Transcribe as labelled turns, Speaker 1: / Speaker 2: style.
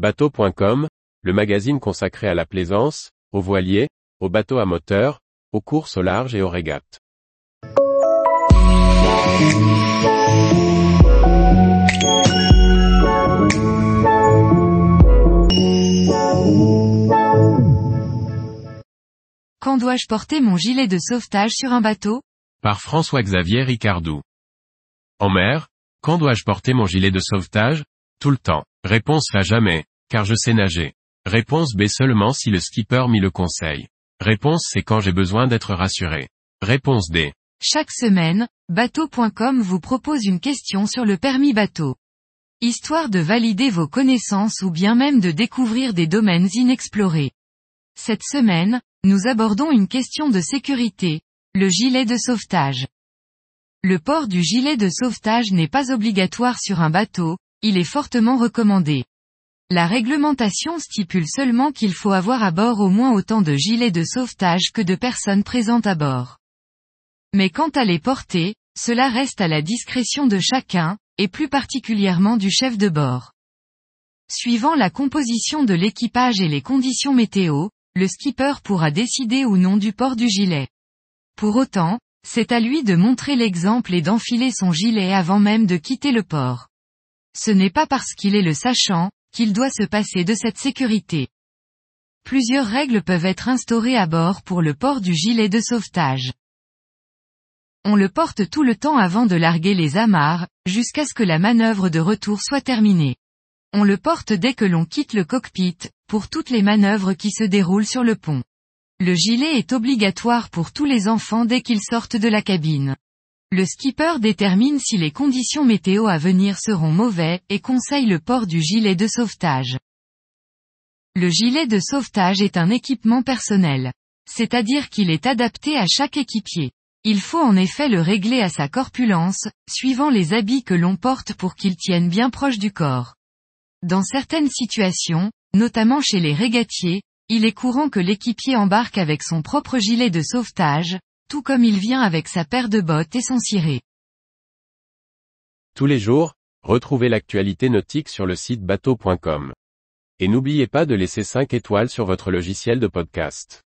Speaker 1: Bateau.com, le magazine consacré à la plaisance, aux voiliers, aux bateaux à moteur, aux courses au large et aux régates.
Speaker 2: Quand dois-je porter mon gilet de sauvetage sur un bateau?
Speaker 1: Par François-Xavier Ricardou. En mer, quand dois-je porter mon gilet de sauvetage? Tout le temps. Réponse A jamais, car je sais nager. Réponse B seulement si le skipper m'y le conseille. Réponse C quand j'ai besoin d'être rassuré. Réponse D.
Speaker 2: Chaque semaine, bateau.com vous propose une question sur le permis bateau. Histoire de valider vos connaissances ou bien même de découvrir des domaines inexplorés. Cette semaine, nous abordons une question de sécurité, le gilet de sauvetage. Le port du gilet de sauvetage n'est pas obligatoire sur un bateau, il est fortement recommandé. La réglementation stipule seulement qu'il faut avoir à bord au moins autant de gilets de sauvetage que de personnes présentes à bord. Mais quant à les porter, cela reste à la discrétion de chacun, et plus particulièrement du chef de bord. Suivant la composition de l'équipage et les conditions météo, le skipper pourra décider ou non du port du gilet. Pour autant, c'est à lui de montrer l'exemple et d'enfiler son gilet avant même de quitter le port. Ce n'est pas parce qu'il est le sachant, qu'il doit se passer de cette sécurité. Plusieurs règles peuvent être instaurées à bord pour le port du gilet de sauvetage. On le porte tout le temps avant de larguer les amarres, jusqu'à ce que la manœuvre de retour soit terminée. On le porte dès que l'on quitte le cockpit, pour toutes les manœuvres qui se déroulent sur le pont. Le gilet est obligatoire pour tous les enfants dès qu'ils sortent de la cabine. Le skipper détermine si les conditions météo à venir seront mauvais, et conseille le port du gilet de sauvetage. Le gilet de sauvetage est un équipement personnel. C'est-à-dire qu'il est adapté à chaque équipier. Il faut en effet le régler à sa corpulence, suivant les habits que l'on porte pour qu'il tienne bien proche du corps. Dans certaines situations, notamment chez les régatiers, il est courant que l'équipier embarque avec son propre gilet de sauvetage, tout comme il vient avec sa paire de bottes et son ciré.
Speaker 1: Tous les jours, retrouvez l'actualité nautique sur le site bateau.com. Et n'oubliez pas de laisser 5 étoiles sur votre logiciel de podcast.